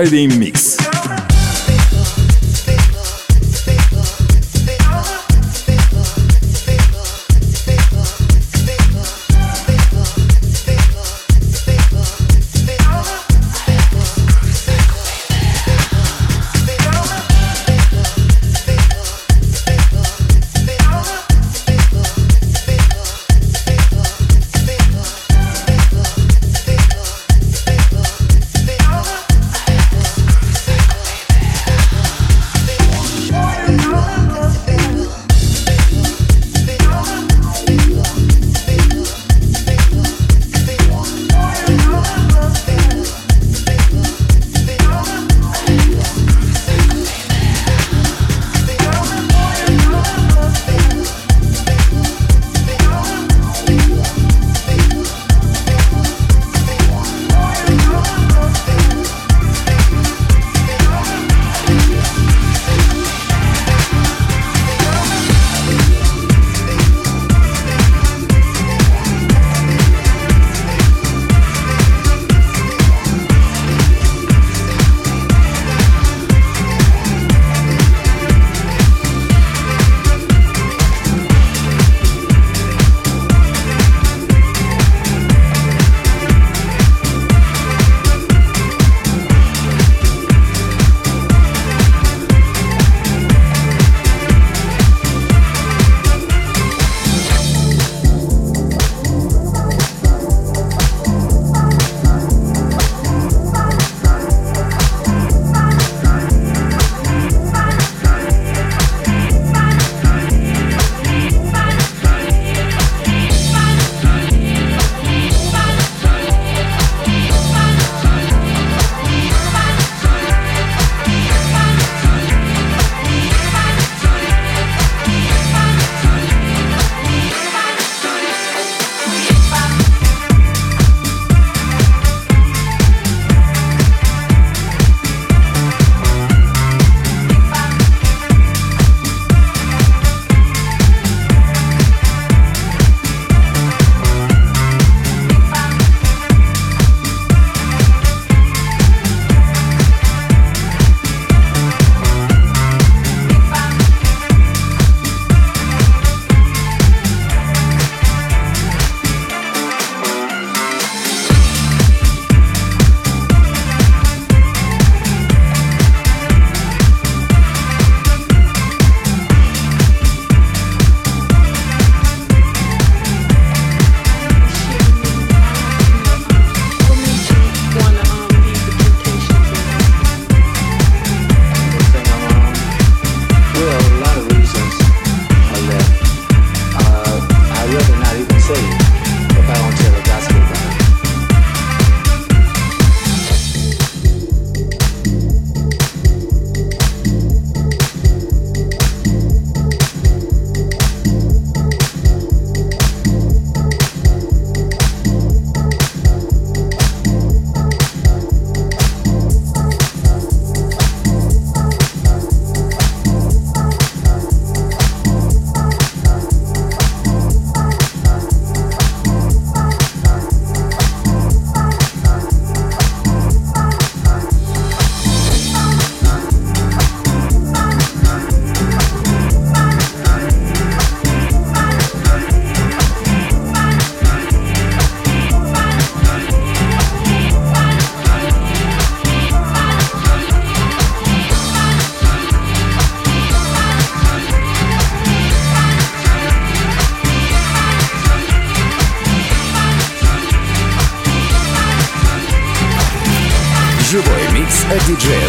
Friday Mix.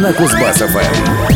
На Кузбасс-ФМ.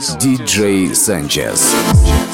DJ Sanchez. What's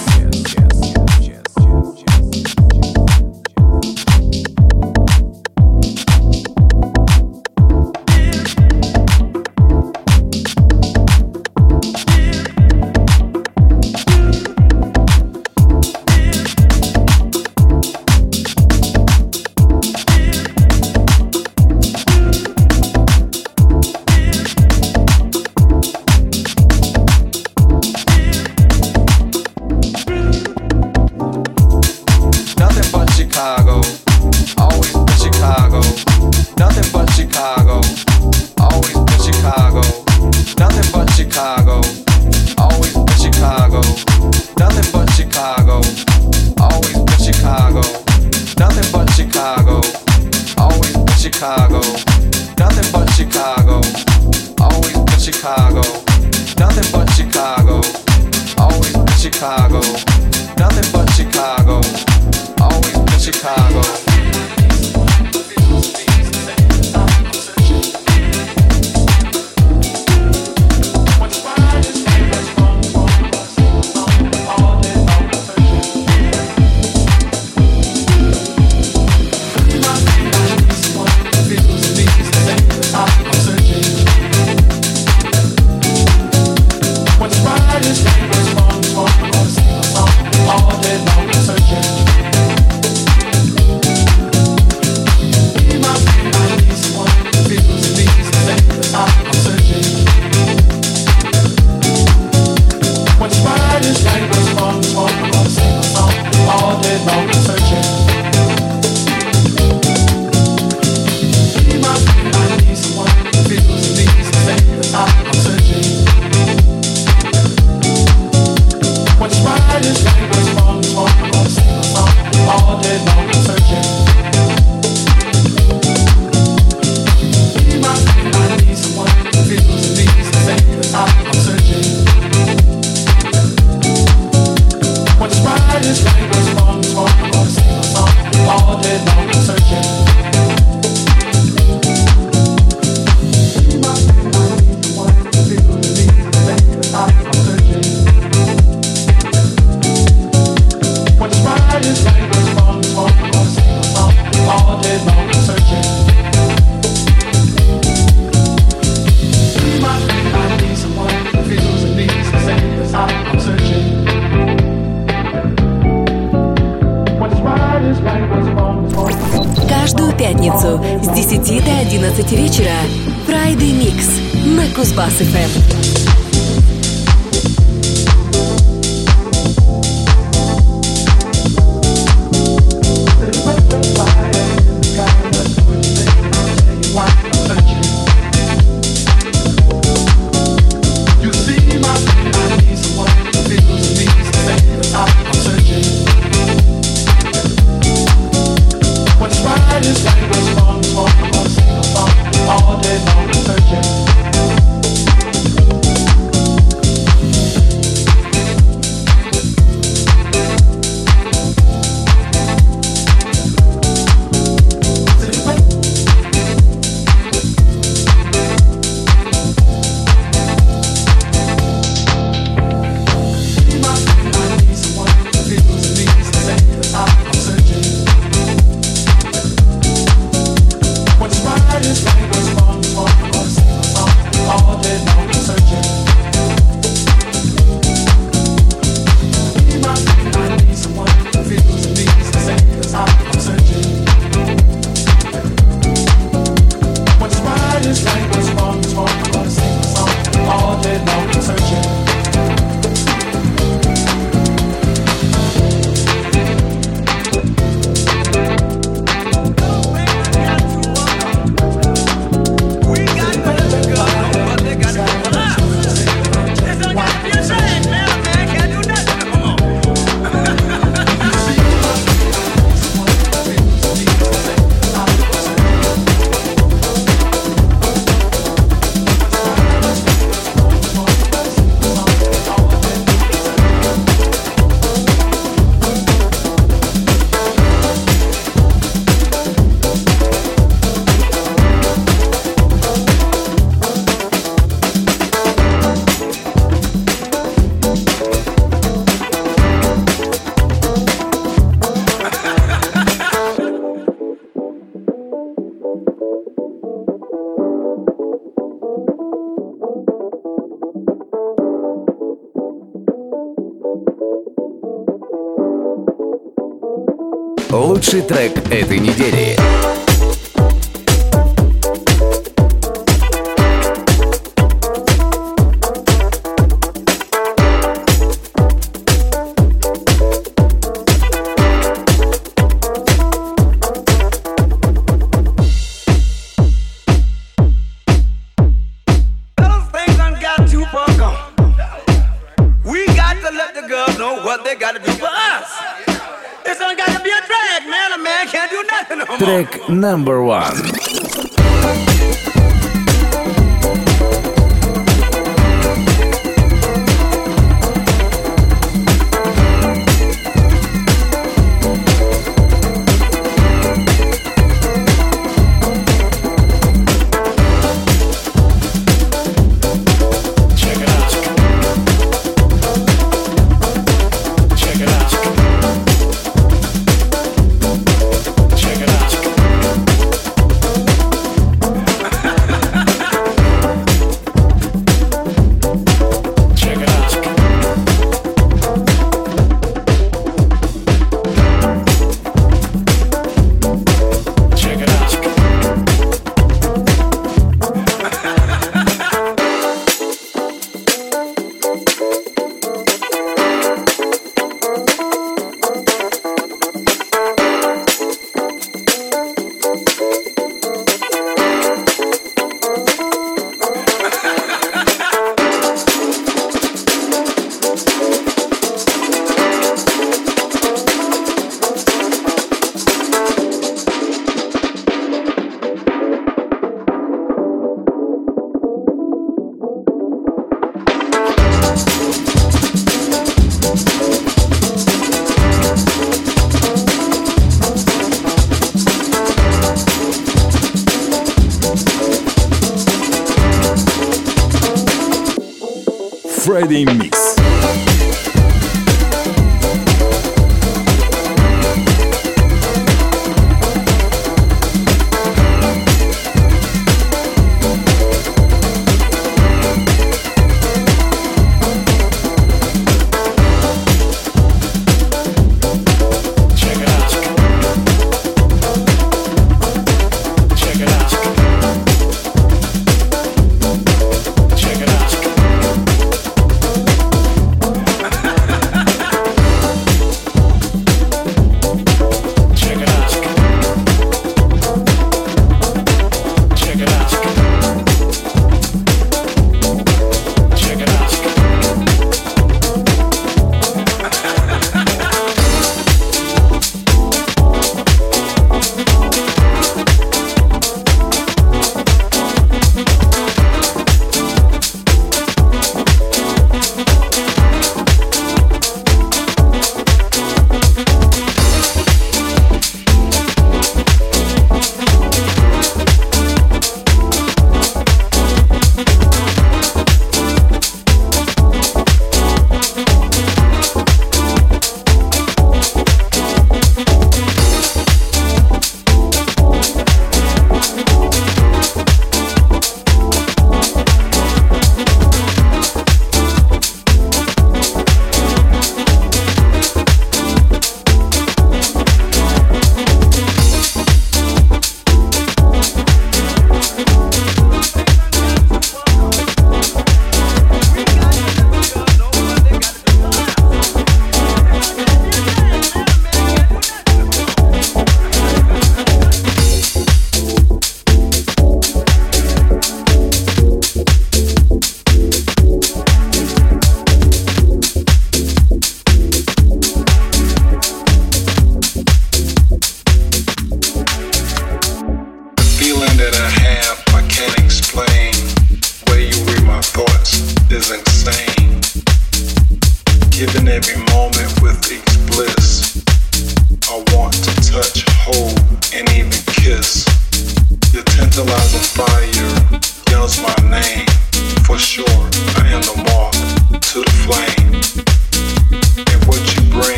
Лучший трек этой недели. Трек number one.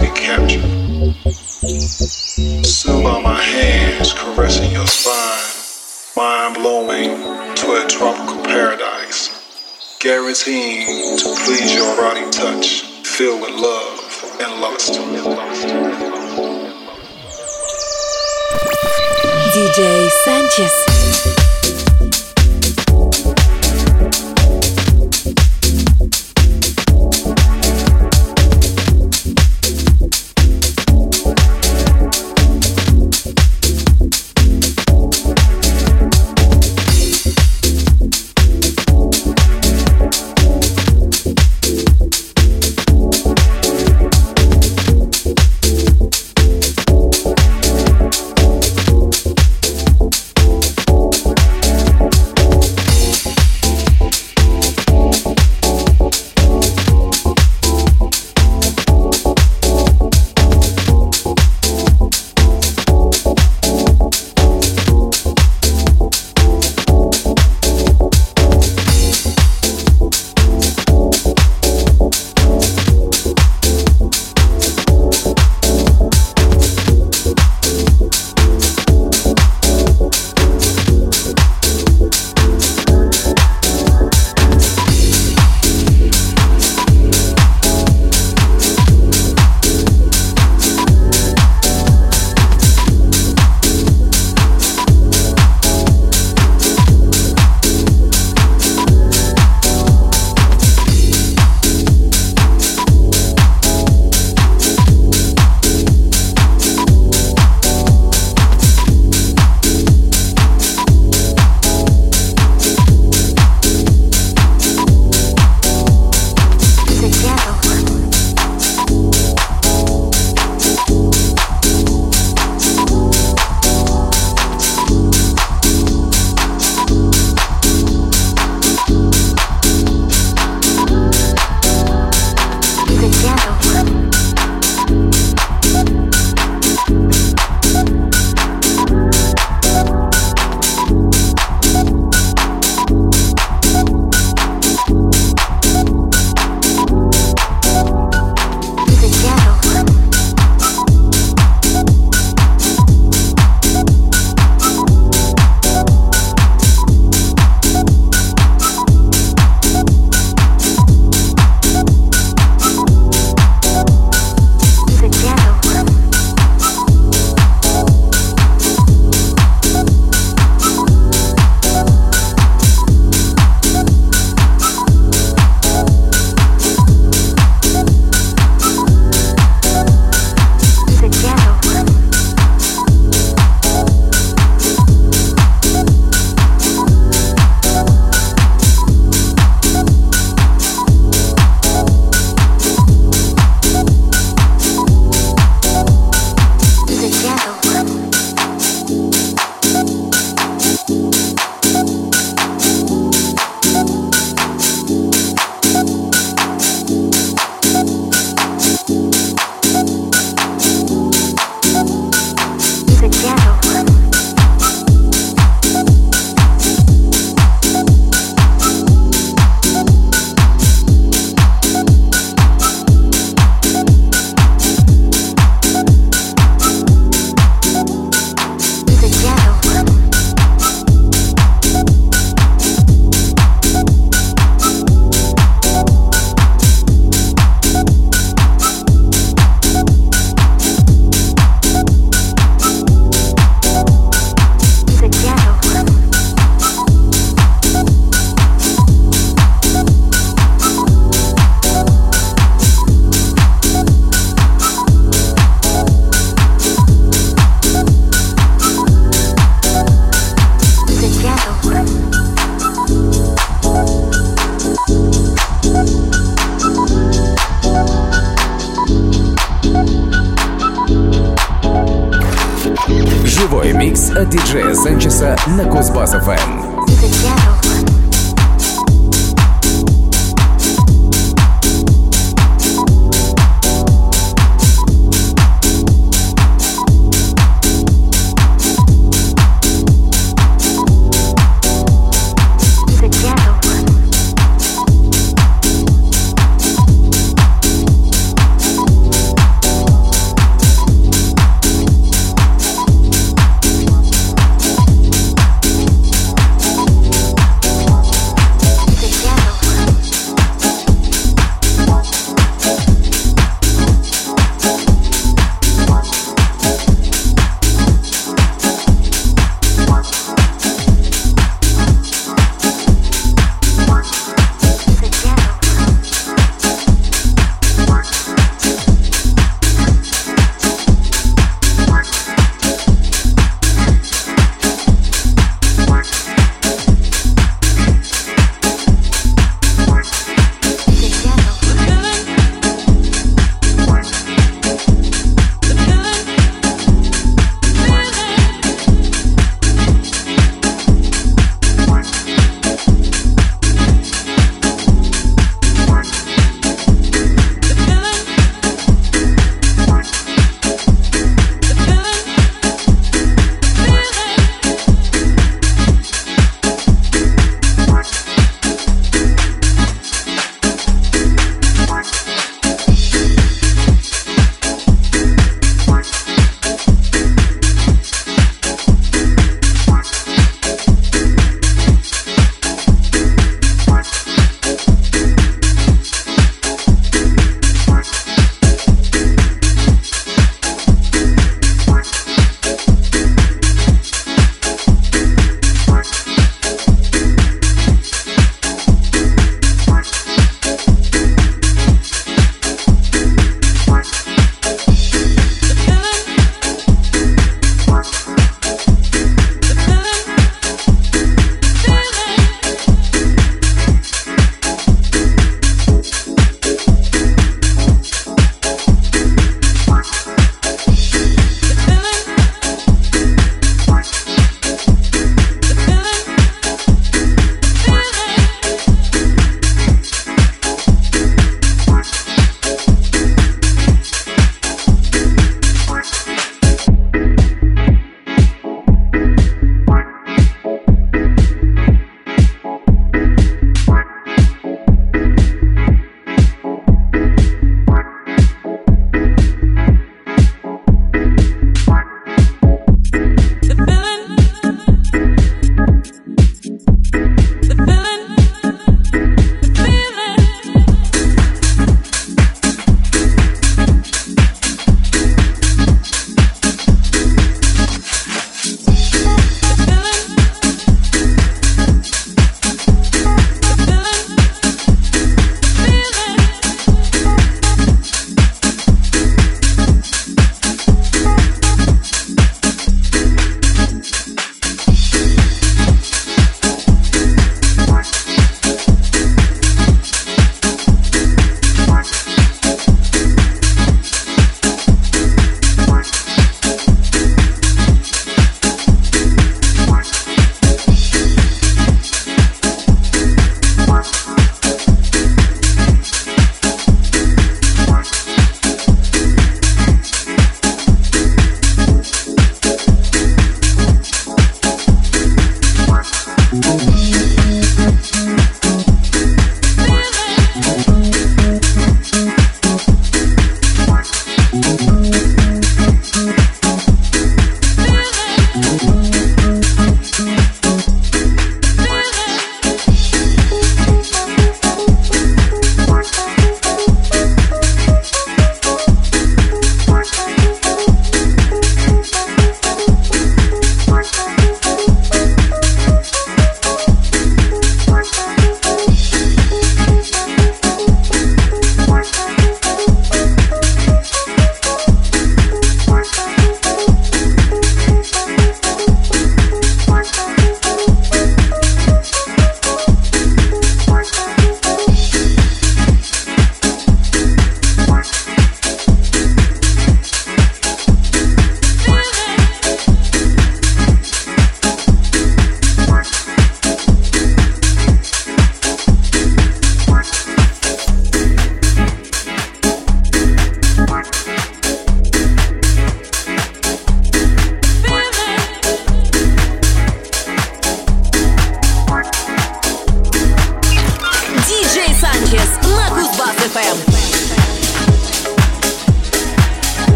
be captured. Soon are my hands caressing your spine, mind blowing to a tropical paradise, guaranteeing to please your rotting touch, filled with love and lust. DJ Sanchez.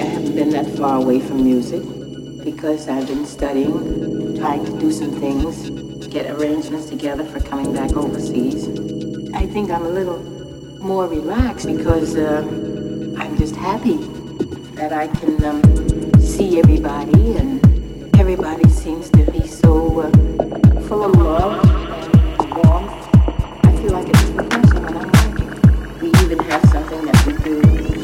I haven't been that far away from music because I've been studying, trying to do some things, get arrangements together for coming back overseas. I think I'm a little more relaxed because uh, I'm just happy that I can um, see everybody and everybody seems to be so uh, full of love and warmth. I feel like it's a when I'm working. We even have something that we do